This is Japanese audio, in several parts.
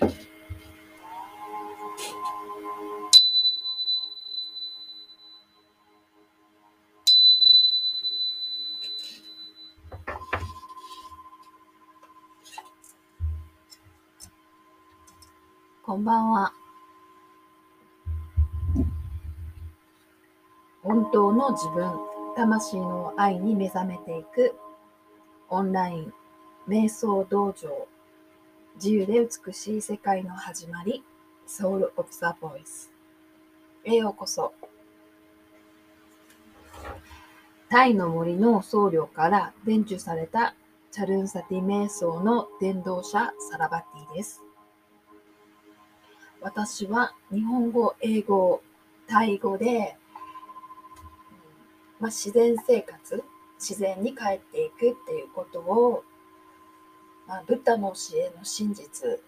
こんばんは。本当の自分、魂の愛に目覚めていくオンライン瞑想道場自由で美しい世界の始まり Soul of the Voice へようこそ。タイの森の僧侶から伝授されたチャルンサティ瞑想の伝道者サラバティです。私は日本語、英語、タイ語で、まあ、自然生活自然に帰っていくっていうことを、まあ、ブッダの教えの真実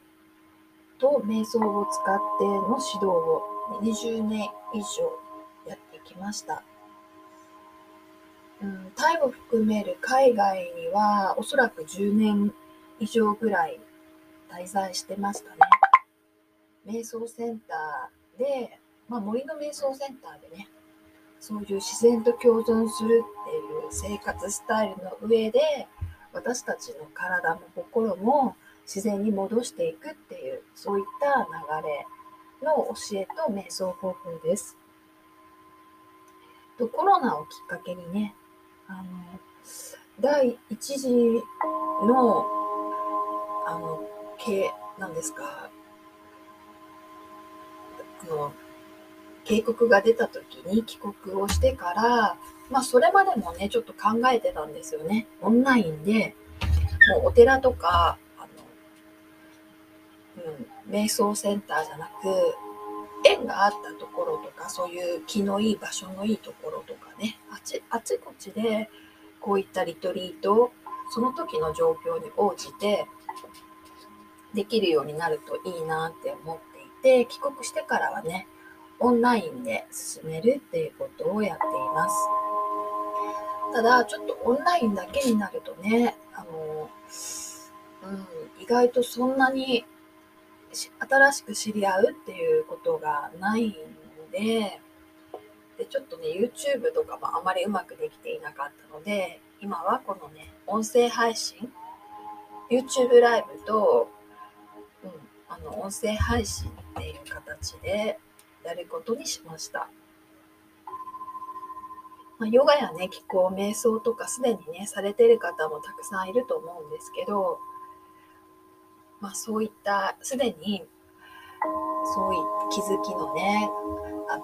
と瞑想を使っての指導を20年以上やってきました。うん、タイを含める海外にはおそらく10年以上ぐらい滞在してましたね。瞑想センターで、まあ、森の瞑想センターでね、そういう自然と共存するっていう生活スタイルの上で、私たちの体も心も自然に戻していくっていう、そういった流れの教えと瞑想方法です。とコロナをきっかけにね、あの、第一次の、あの、系、なんですか、の警告が出た時に帰国をしてから、まあそれまでもね、ちょっと考えてたんですよね。オンラインで、もうお寺とか、あの、うん、瞑想センターじゃなく、縁があったところとか、そういう気のいい場所のいいところとかね、あちあちこちでこういったリトリート、その時の状況に応じてできるようになるといいなって思ってで、帰国してからはね、オンラインで進めるっていうことをやっています。ただ、ちょっとオンラインだけになるとね、あの、うん、意外とそんなに新しく知り合うっていうことがないので、で、ちょっとね、YouTube とかもあまりうまくできていなかったので、今はこのね、音声配信、YouTube ライブとうんあの音声配信っていう形でやることにしました。まあ、ヨガやね、気候、瞑想とかすでにね、されてる方もたくさんいると思うんですけど、まあそういったすでにそういった気づきのね、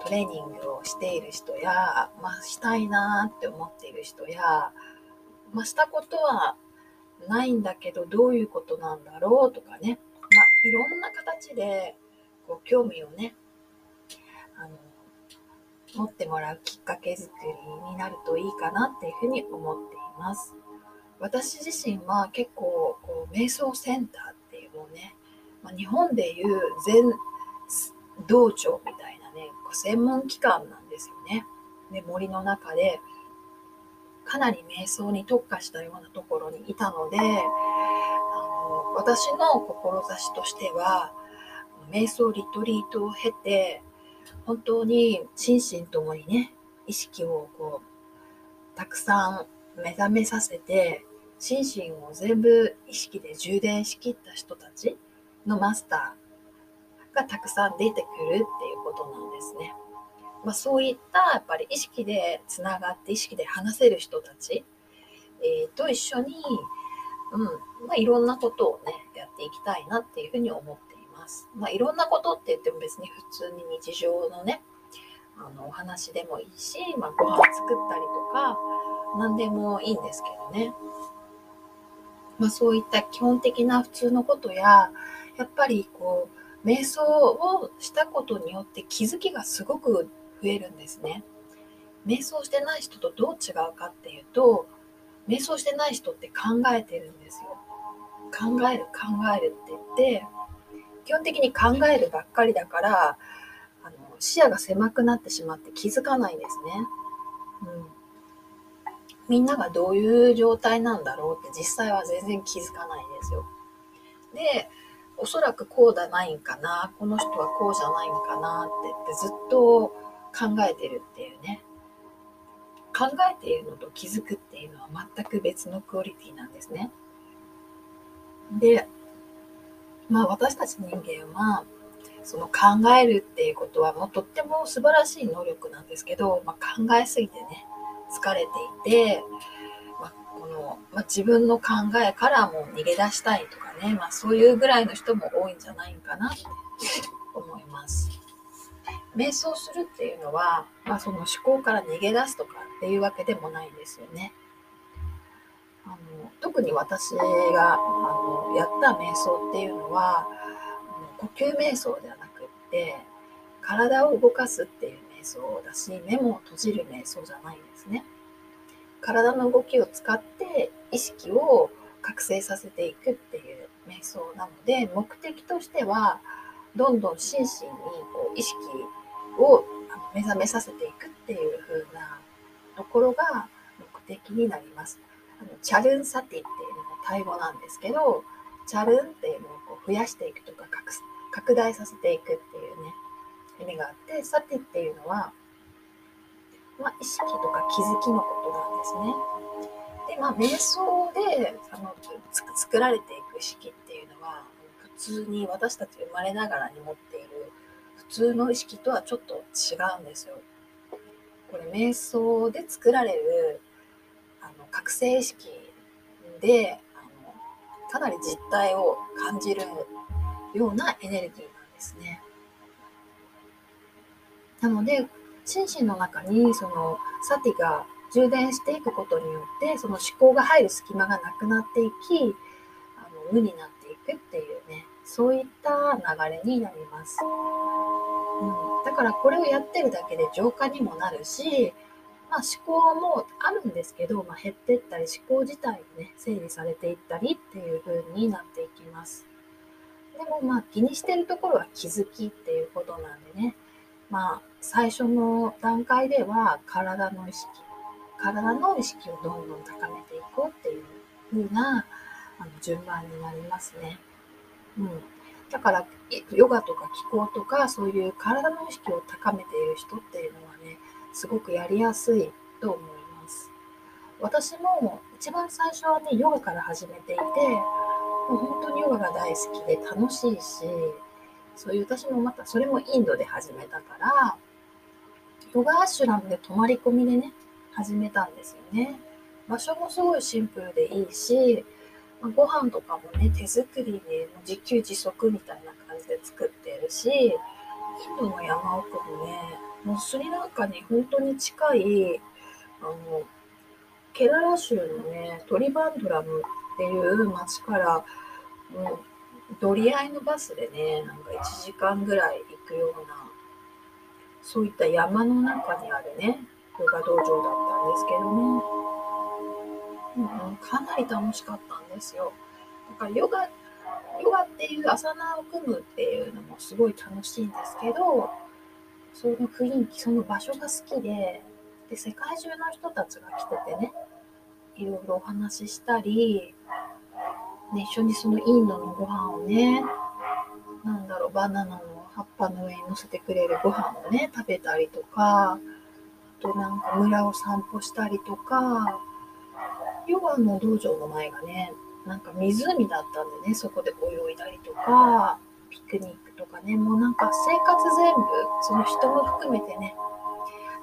トレーニングをしている人や、まあしたいなって思っている人や、まあしたことはないんだけどどういうことなんだろうとかね、まいろんな形でこう興味をね持ってもらうきっかけ作りになるといいかなっていうふうに思っています。私自身は結構こう瞑想センターっていうのをね、まあ、日本でいう全道場みたいなね専門機関なんですよね。で森の中でかなり瞑想に特化したようなところにいたのであの私の志としては、瞑想リトリートを経て、本当に心身ともにね、意識をこう、たくさん目覚めさせて、心身を全部意識で充電しきった人たちのマスターがたくさん出てくるっていうことなんですね。まあ、そういったやっぱり意識でつながって意識で話せる人たち、えー、と一緒にうん、まあ、いろんなことをね、やっていきたいなっていうふうに思ってます。まあ、いろんなことって言っても別に普通に日常のね、あの、お話でもいいし、まあ、ご飯作ったりとか、何でもいいんですけどね。まあ、そういった基本的な普通のことや、やっぱりこう、瞑想をしたことによって気づきがすごく増えるんですね。瞑想してない人とどう違うかっていうと、瞑想してない人って考えてるんですよ。考える考えるって言って基本的に考えるばっかりだからあの視野が狭くなってしまって気づかないんですね。うん、みんながどういう状態なんだろうって実際は全然気づかないんですよ。でおそらくこうじゃないんかなこの人はこうじゃないんかなってってずっと考えてるっていうね考えているのと気づくっていうのは全く別のクオリティなんですね。で、まあ私たち人間はその考えるっていうことはもうとっても素晴らしい能力なんですけど、まあ、考えすぎてね疲れていて、まあ、この、まあ、自分の考えからも逃げ出したいとかね、まあ、そういうぐらいの人も多いんじゃないかなって思います。瞑想するっていうのは、まあ、その思考から逃げ出すとかっていうわけでもないんですよね。あの特に私があのやった瞑想っていうのは呼吸瞑想ではなくって体を動かすっていう瞑想だし目も閉じる瞑想じゃないんですね。体の動きを使って意識を覚醒させていくっていう瞑想なので目的としてはどんどん心身にこう意識を目覚めさせていくっていう風なところが目的になります。あのチャルンサティっていうのもタイ語なんですけど、チャルンっていうのをこう増やしていくとか拡大させていくっていうね、意味があって、サティっていうのは、まあ、意識とか気づきのことなんですね。で、まあ、瞑想であの作られていく意識っていうのは、普通に私たち生まれながらに持っている普通の意識とはちょっと違うんですよ。これ瞑想で作られる覚醒意識であのかなり実体を感じるようなエネルギーなんですね。なので心身の中にそのサティが充電していくことによってその思考が入る隙間がなくなっていきあの無になっていくっていうねそういった流れになります。うん、だからこれをやってるだけで浄化にもなるし、まあ、思考もあるんですけど、まあ、減っていったり思考自体をね整理されていったりっていう風になっていきます。でもまあ気にしてるところは気づきっていうことなんでねまあ最初の段階では体の意識体の意識をどんどん高めていこうっていう風なあの順番になりますね。うん、だからヨガとか気候とかそういう体の意識を高めている人っていうのはねすごくやりやすいと思います。私も一番最初はねヨガから始めていてもう本当にヨガが大好きで楽しいしそういう私もまたそれもインドで始めたからヨガアシュラムで泊まり込みでね始めたんですよね。場所もすごいシンプルでいいしまご飯とかもね、手作りで自給自足みたいな感じで作ってるし、インドの山奥もね、もうスリランカに本当に近い、あの、ケララ州のね、トリバンドラムっていう町から、うん、乗り合いのバスでね、なんか1時間ぐらい行くような、そういった山の中にあるね、ヨガ道場だったんですけどね、うん、かなり楽しかったんですよ。だからヨガ、ヨガっていう朝ナを組むっていうのもすごい楽しいんですけど、その雰囲気、その場所が好きで、で、世界中の人たちが来ててね、いろいろお話ししたり、ね、一緒にそのインドのご飯をね、なんだろう、バナナの葉っぱの上に乗せてくれるご飯をね、食べたりとか、あとなんか村を散歩したりとか、ヨガの道場の前がね、なんか湖だったんでね、そこで泳いだりとか、クニックとかね、もうなんか生活全部、その人も含めてね、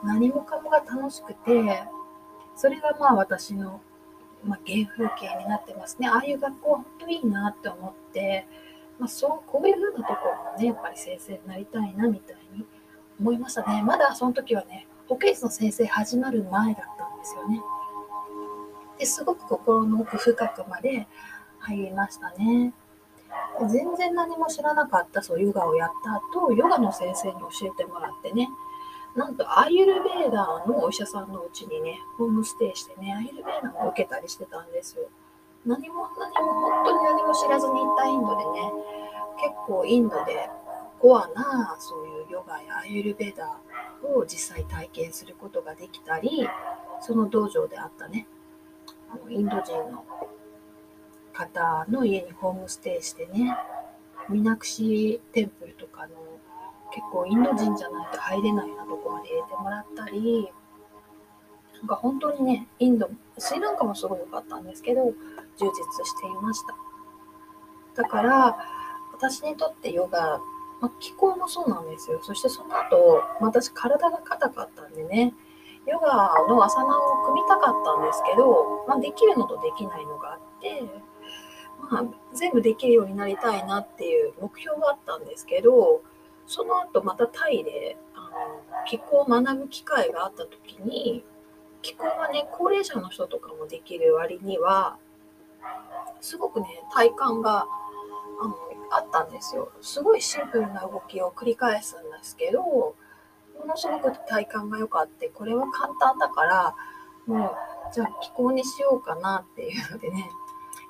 何もかもが楽しくて、それがまあ私の、まあ、原風景になってますね。ああいう学校は本当いいなって思って、まあ、そう、こういう風なところもね、やっぱり先生になりたいなみたいに思いましたね。まだその時はね、保健室の先生始まる前だったんですよね。ですごく心の奥深くまで入りましたね。全然何も知らなかったそうヨガをやった後、ヨガの先生に教えてもらってね、なんとアイユルベーダーのお医者さんのうちにね、ホームステイしてね、アイユルベーダーを受けたりしてたんですよ。何も何も本当に何も知らずに行ったインドでね、結構インドでコアなそういうヨガやアイユルベーダーを実際体験することができたり、その道場であったね、インド人の方の家にホームステイしてねミナクシテンプルとかの結構インド人じゃないと入れないようなとこまで入れてもらったり、なんか本当にね、インド、スリランカもすごい良かったんですけど、充実していました。だから、私にとってヨガ、ま、気候もそうなんですよ。そしてその後、私体が硬かったんでね、ヨガのアサナを組みたかったんですけど、ま、できるのとできないのがあって、まあ、全部できるようになりたいなっていう目標があったんですけど、その後またタイであの気候を学ぶ機会があった時に気候はね高齢者の人とかもできる割にはすごくね体感があのあったんですよ。すごいシンプルな動きを繰り返すんですけどものすごく体感が良かってこれは簡単だからもうじゃあ気候にしようかなっていうのでね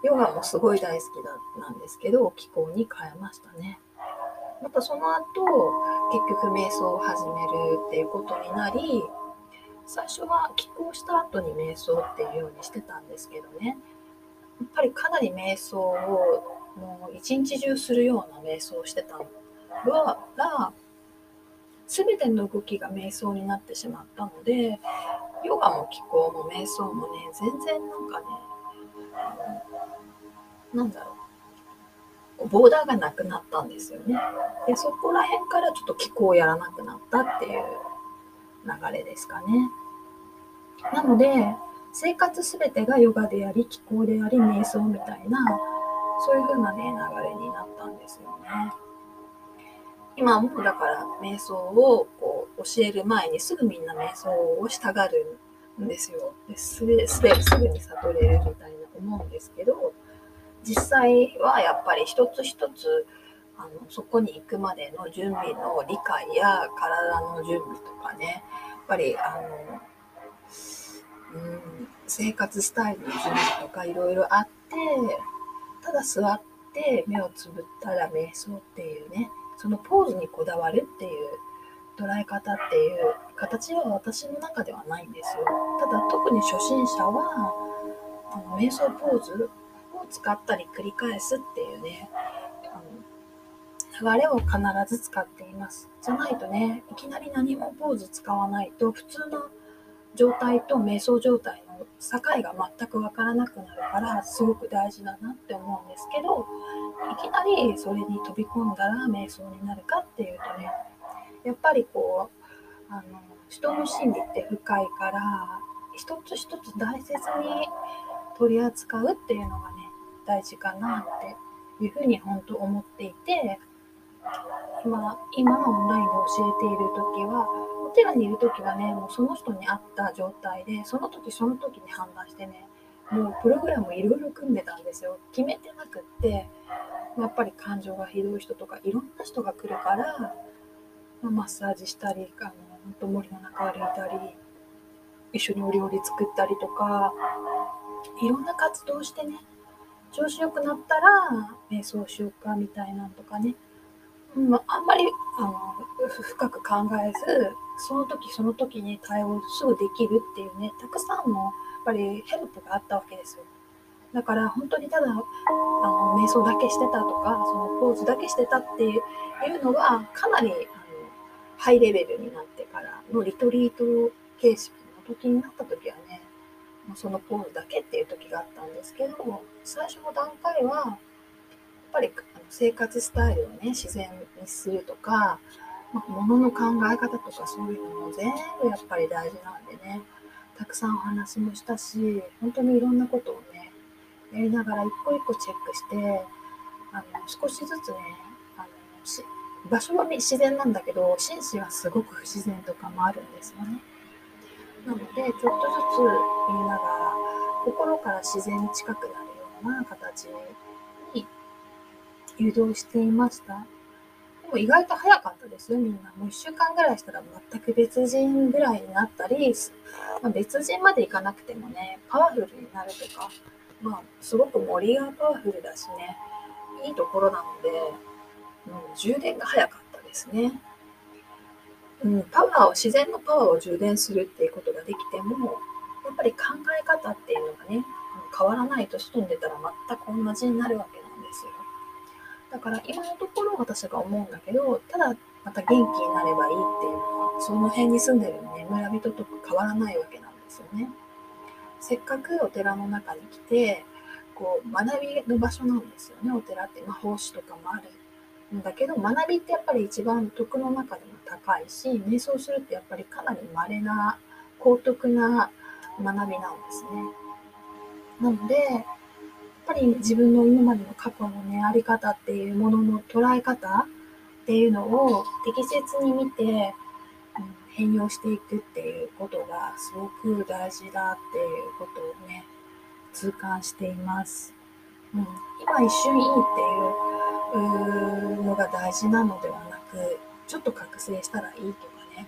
ヨガもすごい大好きだなんですけど気候に変えましたね。またその後結局瞑想を始めるっていうことになり最初は帰港した後に瞑想っていうようにしてたんですけどねやっぱりかなり瞑想をもう一日中するような瞑想をしてたのが全ての動きが瞑想になってしまったのでヨガも気候も瞑想もね全然なんかねなんだろうボーダーがなくなったんですよね。でそこら辺からちょっと気候をやらなくなったっていう流れですかね。なので生活すべてがヨガであり気候であり瞑想みたいなそういう風なね流れになったんですよね。今もだから瞑想をこう教える前にすぐみんな瞑想をしたがるんですよ。ですすぐに悟れるみたいな思うんですけど実際はやっぱり一つ一つあのそこに行くまでの準備の理解や体の準備とかねやっぱりあの、うん、生活スタイルの準備とかいろいろあってただ座って目をつぶったら瞑想っていうねそのポーズにこだわるっていう捉え方っていう形は私の中ではないんですよ。ただ特に初心者はあの瞑想ポーズ使ったり繰り返すっていうね、あの流れを必ず使っています。じゃないとね、いきなり何もポーズ使わないと、普通の状態と瞑想状態の境が全くわからなくなるから、すごく大事だなって思うんですけど、いきなりそれに飛び込んだら瞑想になるかっていうとね、やっぱりこう、あの人の心理って深いから、一つ一つ大切に取り扱うっていうのがね、大事かなっていうふうに本当思っていて今今オンラインで教えている時はお寺にいる時はねもうその人に合った状態でその時その時に判断してねもうプログラムいろいろ組んでたんですよ。決めてなくってやっぱり感情がひどい人とかいろんな人が来るから、まあ、マッサージしたりあの本当森の中歩いたり一緒にお料理作ったりとかいろんな活動してね調子良くなったら瞑想しようかみたいなんとかね、うん、あんまりあの深く考えずその時その時に対応すぐできるっていうねたくさんのやっぱりヘルプがあったわけですよ。だから本当にただあの瞑想だけしてたとかそのポーズだけしてたっていうのはかなりあのハイレベルになってからのリトリート形式の時になった時はねそのポーズだけっていう時があったんですけど最初の段階はやっぱり生活スタイルをね自然にするとか、まあ、物の考え方とかそういうのも全部やっぱり大事なんでねたくさんお話もしたし本当にいろんなことをねやりながら一個一個チェックしてあの少しずつねあの場所は自然なんだけど紳士はすごく不自然とかもあるんですよね。なのでちょっとずつみんなが心から自然に近くなるような形に誘導していました。でも意外と早かったですよ、みんな。もう1週間ぐらいしたら全く別人ぐらいになったり、まあ、別人までいかなくてもね、パワフルになるとか、まあ、すごく森がパワフルだしね、いいところなので、もう充電が早かったですね。うん、パワーを自然のパワーを充電するっていうことができてもやっぱり考え方っていうのがね変わらないと外に出たら全く同じになるわけなんですよだから今のところ私が思うんだけどただまた元気になればいいっていうのはその辺に住んでるね村人と変わらないわけなんですよね。せっかくお寺の中に来てこう学びの場所なんですよねお寺って魔法師とかもあるんだけど学びってやっぱり一番徳の中でも高いし瞑想するってやっぱりかなり稀な高徳な学びなんですね。なのでやっぱり自分の今までの過去のねあり方っていうものの捉え方っていうのを適切に見て、うん、変容していくっていうことがすごく大事だっていうことをね痛感しています。うん、今一瞬いいっていうのが大事なのではなくちょっと覚醒したらいいとかね、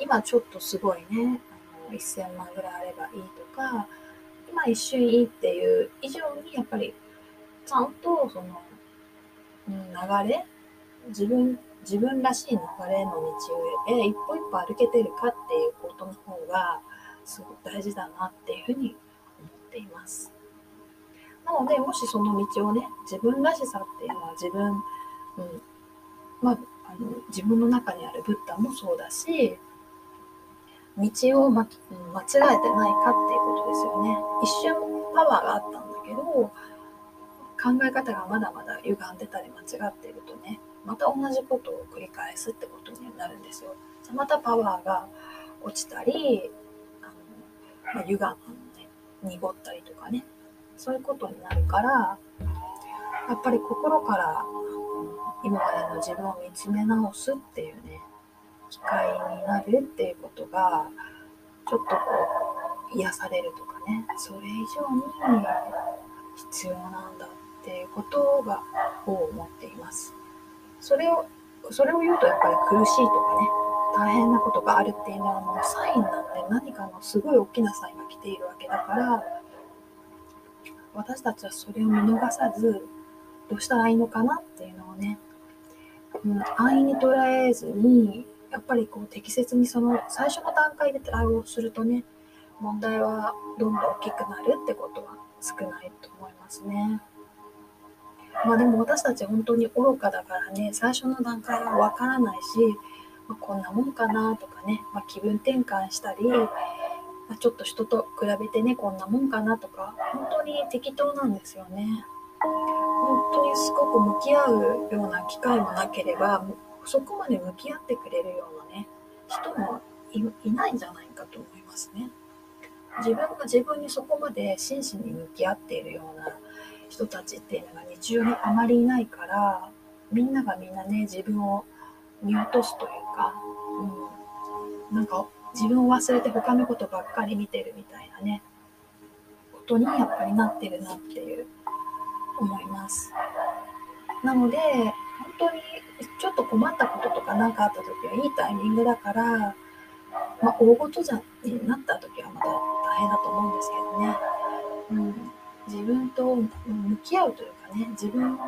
今ちょっとすごいねあの1000万ぐらいあればいいとか今一瞬いいっていう以上にやっぱりちゃんとその、うん、流れ自分自分らしい流れの道上へ一歩一歩歩けてるかっていうことの方がすごく大事だなっていうふうに思っています。なのでもしその道をね自分らしさっていうのは自分、うんまあ、あの自分の中にあるブッダもそうだし道を、ま、間違えてないかっていうことですよね。一瞬パワーがあったんだけど考え方がまだまだ歪んでたり間違っているとねまた同じことを繰り返すってことになるんですよ。またパワーが落ちたりあの、まあ、歪んだね濁ったりとかねそういうことになるからやっぱり心から今までの自分を見つめ直すっていうね機会になるっていうことがちょっとこう癒されるとかねそれ以上に必要なんだっていうことがを思っています。それをそれを言うとやっぱり苦しいとかね大変なことがあるっていうのはもうサインなんで何かのすごい大きなサインが来ているわけだから私たちはそれを見逃さずどうしたらいいのかなっていうのをね、うん、安易に捉えずにやっぱりこう適切にその最初の段階で対応するとね問題はどんどん大きくなるってことは少ないと思いますね。まあでも私たち本当に愚かだからね最初の段階はわからないし、まあ、こんなもんかなとかね、まあ、気分転換したり、ま、ちょっと人と比べてねこんなもんかなとか本当に適当なんですよね。本当にすごく向き合うような機会もなければそこまで向き合ってくれるようなね人もいないんじゃないかと思いますね。自分が自分にそこまで真摯に向き合っているような人たちっていうのが日常にあまりいないからみんながみんなね自分を見落とすというか、うん、なんか自分を忘れて他のことばっかり見てるみたいなねことにやっぱりなってるなっていう思います。なので本当にちょっと困ったこととか何かあった時はいいタイミングだから、まあ、大ごとじゃになった時はまた大変だと思うんですけどね。うん自分と向き合うというかね自分を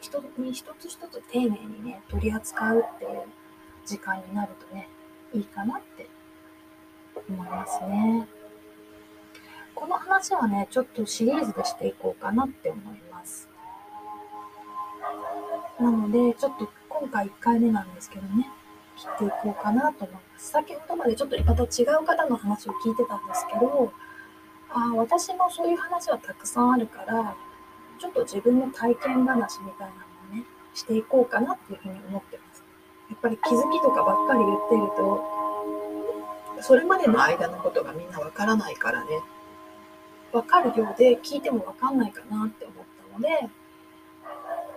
人に一つ一つ丁寧にね取り扱うっていう時間になるとねいいかなって思いますね。この話はねちょっとシリーズでしていこうかなって思います。なのでちょっと今回1回目なんですけどね切っていこうかなと思います。先ほどまでちょっとまた違う方の話を聞いてたんですけどあ私もそういう話はたくさんあるからちょっと自分の体験話みたいなのをねしていこうかなっていうふうに思ってます。やっぱり気づきとかばっかり言ってるとそれまでの間のことがみんなわからないからねわかるようで聞いてもわかんないかなって思ったので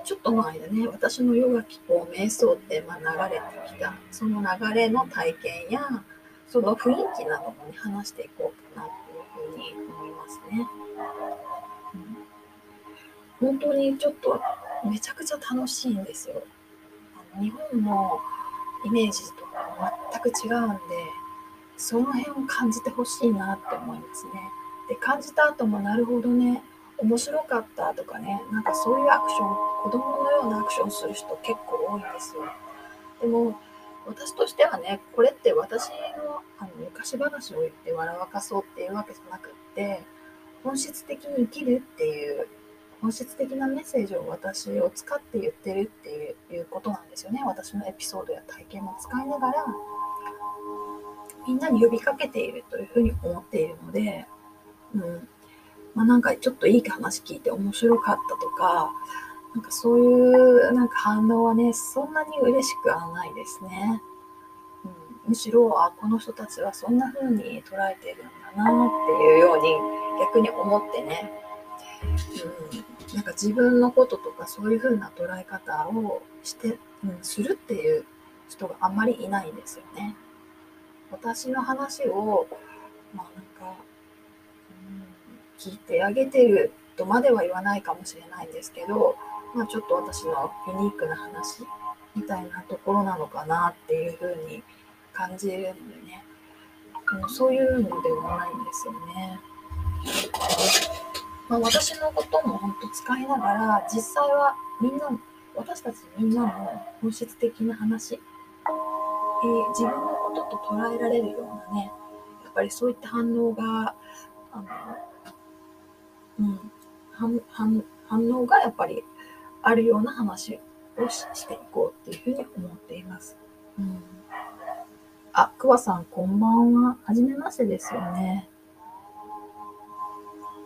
ちょっとの間ね私のヨガ気候瞑想ってまあ流れてきたその流れの体験やその雰囲気などもね話していこうかなというふうに思いますね。うん、本当にちょっとめちゃくちゃ楽しいんですよ。あの日本のイメージとか全く違うんで、その辺を感じてほしいなって思いますね。で、感じた後もなるほどね、面白かったとかね、なんかそういうアクション、子供のようなアクションする人結構多いんですよ。でも、私としてはね、これって私のあの昔話を言って笑わかそうっていうわけじゃなくって、本質的に生きるっていう、本質的なメッセージを私を使って言ってるっていうことなんですよね。私のエピソードや体験も使いながら、みんなに呼びかけているというふうに思っているので、うん。まあ、なんかちょっといい話聞いて面白かったとか、なんかそういうなんか反応はね、そんなに嬉しくはないですね。うん、むしろ、あ、この人たちはそんな風に捉えてるんだなっていうように逆に思ってね、うん、なんか自分のこととかそういう風な捉え方をして、うん、するっていう人があんまりいないんですよね。私の話を、まあなんか、うん、聞いてあげてるとまでは言わないかもしれないんですけど、まあちょっと私のユニークな話みたいなところなのかなっていうふうに感じるんでね、うん、そういうのではないんですよね。まあ、私のことも本当使いながら、実際はみんな、私たちみんなの本質的な話、えー、自分のことと捉えられるようなね、やっぱりそういった反応が、あの、うん、反反反応がやっぱりあるような話をしていこうっていうふうに思っています。うん、あ、くわさんこんばんは。はじめましてですよね。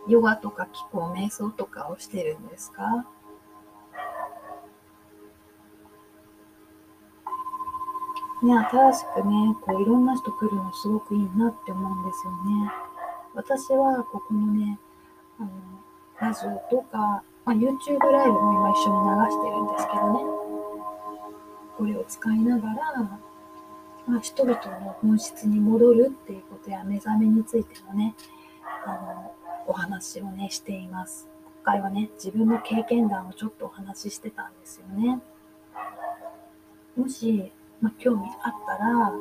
ヨガとか気候、瞑想とかをしてるんですか？ね、新しくね、こういろんな人来るのすごくいいなって思うんですよね。私はここのね、あの、ラジオとか、まあ、YouTube ライブも今一緒に流してるんですけどね。これを使いながら、まあ、人々の本質に戻るっていうことや目覚めについてもね、あの、お話をね、しています。今回はね、自分の経験談をちょっとお話ししてたんですよね。もし、まあ、興味あったら、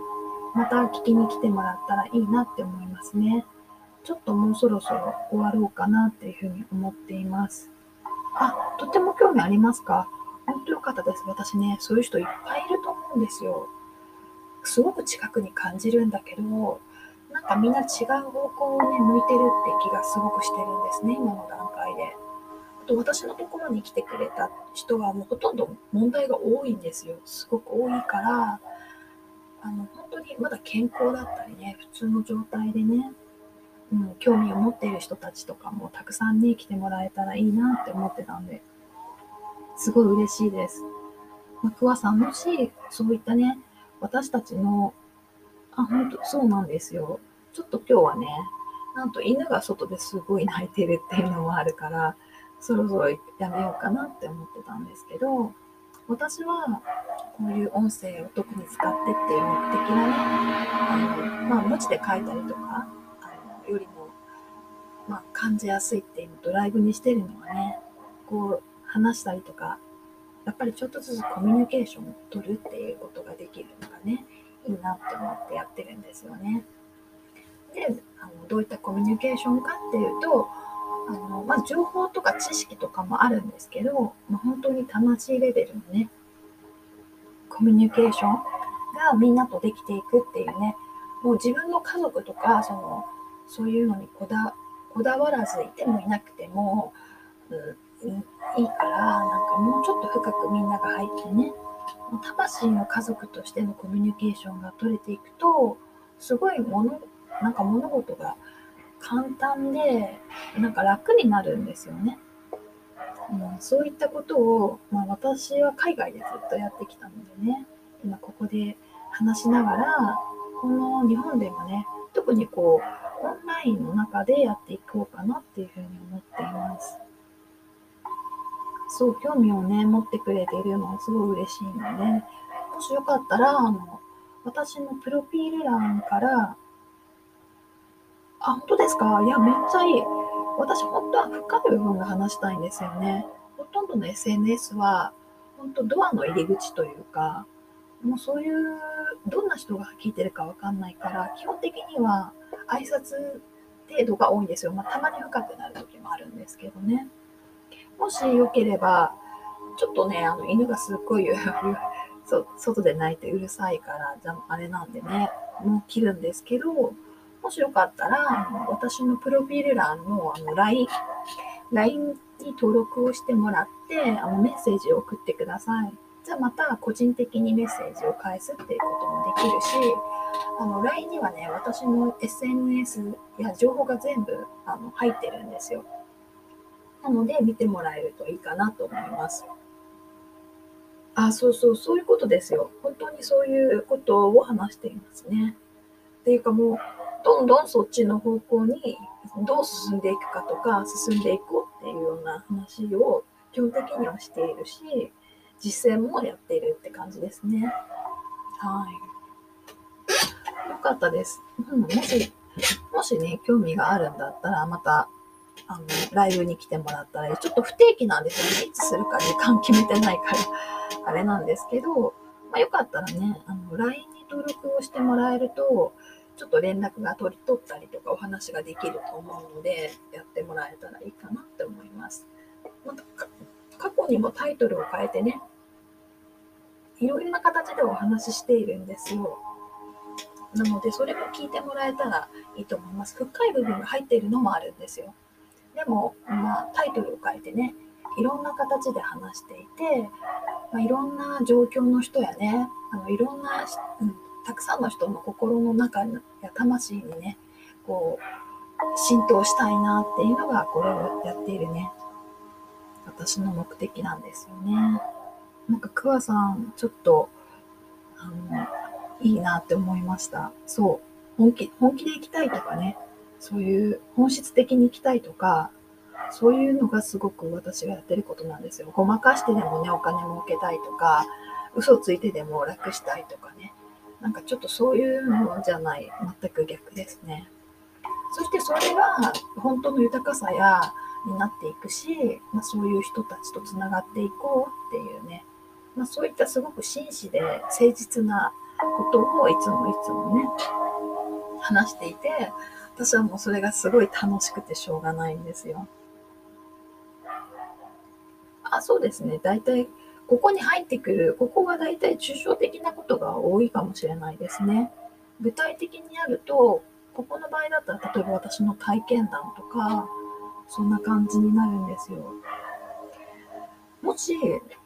また聞きに来てもらったらいいなって思いますね。ちょっともうそろそろ終わろうかなっていうふうに思っています。あ、とっても興味ありますか？本当よかったです。私ね、そういう人いっぱいいると思うんですよ。すごく近くに感じるんだけど、なんかみんな違う方向をね、向いてるって気がすごくしてるんですね、今の段。と私のところに来てくれた人はもうほとんど問題が多いんですよ。すごく多いから、あの、本当にまだ健康だったりね、普通の状態でね、うん、興味を持っている人たちとかもたくさんね、来てもらえたらいいなって思ってたんで、すごい嬉しいです。まあ、桑さん、もし、そういったね、私たちのあ、本当そうなんですよ。ちょっと今日はね、なんと犬が外ですごい泣いてるっていうのもあるから、そろそろやめようかなって思ってたんですけど、私はこういう音声を特に使ってっていう目的がね、あの、まあ、文字で書いたりとか、あのよりも、まあ、感じやすいっていうのとライブにしてるのはね、こう話したりとか、やっぱりちょっとずつコミュニケーションを取るっていうことができるのがね、いいなって思ってやってるんですよね。であのどういったコミュニケーションかっていうとあの、まあ、情報とか知識とかもあるんですけど、まあ、本当に魂レベルのねコミュニケーションがみんなとできていくっていうねもう自分の家族とかそのそういうのにこだこだわらずいてもいなくても、うん、いいからなんかもうちょっと深くみんなが入ってね魂の家族としてのコミュニケーションが取れていくと、すごいもの、なんか物事が簡単で、なんか楽になるんですよね。うん、そういったことを、まあ、私は海外でずっとやってきたのでね、今ここで話しながら、この日本でもね、特にこう、オンラインの中でやっていこうかなっていうふうに思っています。そう、興味をね、持ってくれているのはすごい嬉しいので、もしよかったら、あの、私のプロフィール欄から、あ、本当ですか？いや、めっちゃいい。私、本当は深い部分が話したいんですよね。ほとんどの SNS は、本当ドアの入り口というか、もうそういう、どんな人が聞いてるかわかんないから、基本的には挨拶程度が多いんですよ。まあ、たまに深くなる時もあるんですけどね。もしよければ、ちょっとね、あの犬がすっごい 外で泣いてうるさいから、じゃあれなんでね、もう切るんですけど、もしよかったら、私のプロフィール欄のあの LINE、LINE に登録をしてもらってあのメッセージを送ってください。じゃあまた個人的にメッセージを返すっていうこともできるし、あの LINE にはね、私の SNS や情報が全部あの入ってるんですよ。なので見てもらえるといいかなと思います。あ、そうそう、そういうことですよ。本当にそういうことを話していますね。っていうかもう、どんどんそっちの方向にどう進んでいくかとか、進んでいこうっていうような話を基本的にはしているし、実践もやっているって感じですね。はい。よかったです。うん、もし、もしね、興味があるんだったら、また、あの、ライブに来てもらったら、ちょっと不定期なんですよね。いつするか時間決めてないから、あれなんですけど、まあ、よかったらね、あの、LINE に登録をしてもらえると、ちょっと連絡が取り取ったりとかお話ができると思うので、やってもらえたらいいかなって思います。また過去にもタイトルを変えてね、いろんな形でお話ししているんですよ。なので、それも聞いてもらえたらいいと思います。深い部分が入っているのもあるんですよ。でも、まあ、タイトルを変えてね、いろんな形で話していて、まあ、いろんな状況の人やね、あのいろんな、うん、たくさんの人の心の中や魂にね、こう、浸透したいなっていうのが、これをやっているね、私の目的なんですよね。なんか、桑さん、ちょっと、あの、いいなって思いました。そう。本気、本気で行きたいとかね、そういう本質的に行きたいとか、そういうのがすごく私がやってることなんですよ。ごまかしてでもね、お金儲けたいとか、嘘ついてでも楽したいとかね。なんかちょっとそういうのじゃない、全く逆ですね。そしてそれが本当の豊かさやになっていくし、まあ、そういう人たちとつながっていこうっていうね、まあ、そういったすごく真摯で誠実なことをいつもいつもね、話していて、私はもうそれがすごい楽しくてしょうがないんですよ。あ、そうですね。大体、ここに入ってくる、ここが大体抽象的なことが多いかもしれないですね。具体的にやると、ここの場合だったら、例えば私の体験談とか、そんな感じになるんですよ。もし、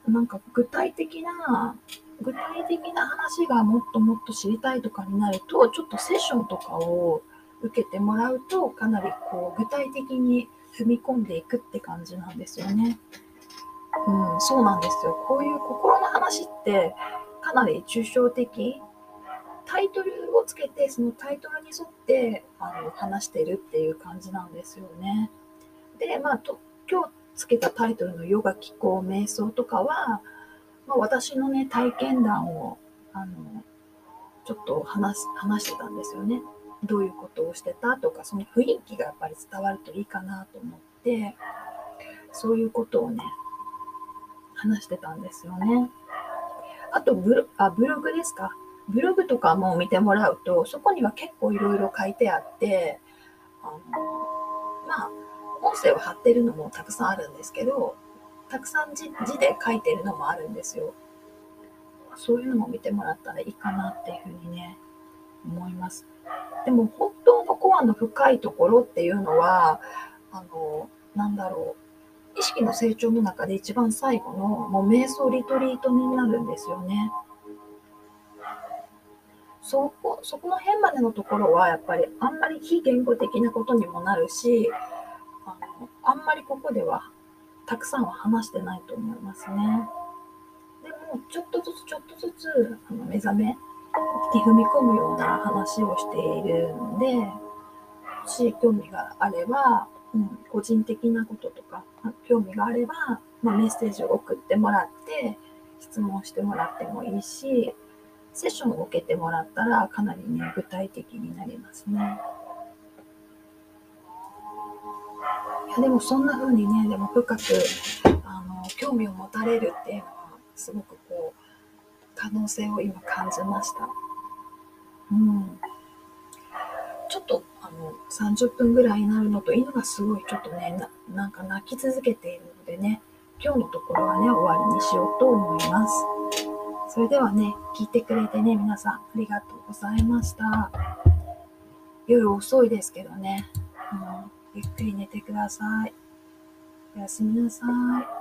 なんか具体的な、具体的な話がもっともっと知りたいとかになると、ちょっとセッションとかを受けてもらうと、かなりこう具体的に踏み込んでいくって感じなんですよね。うん、そうなんですよ。こういう心の話ってかなり抽象的。タイトルをつけて、そのタイトルに沿ってあの話してるっていう感じなんですよね。で、まあ、と今日つけたタイトルのヨガ、気候、瞑想とかは、まあ、私のね、体験談を、あの、ちょっと話話してたんですよね。どういうことをしてたとか、その雰囲気がやっぱり伝わるといいかなと思って、そういうことをね、話してたんですよね。あとブロあ、ブログですか？ブログとかも見てもらうと、そこには結構いろいろ書いてあって、あの、まあ、音声を貼ってるのもたくさんあるんですけど、たくさん字字で書いてるのもあるんですよ。そういうのも見てもらったらいいかなっていうふうにね、思います。でも本当のコアの深いところっていうのは、あの、なんだろう。意識の成長の中で一番最後のもう瞑想リトリートになるんですよね。そこ、そこの辺までのところはやっぱりあんまり非言語的なことにもなるし、あのあんまりここではたくさんは話してないと思いますね。でも、ちょっとずつちょっとずつあの目覚めに踏み込むような話をしているので、し興味があれば、うん、個人的なこととか、興味があれば、まあ、メッセージを送ってもらって、質問してもらってもいいし、セッションを受けてもらったらかなりね、具体的になりますね。いや、でもそんな風にね、でも深く、あの、興味を持たれるっていうのは、すごくこう、可能性を今感じました。うん。ちょっと、あの、30分ぐらいになるのと、犬がすごいちょっとね、なんか泣き続けているのでね、今日のところはね、終わりにしようと思います。それではね、聞いてくれてね、皆さんありがとうございました。夜遅いですけどね、うん、ゆっくり寝てください。おやすみなさい。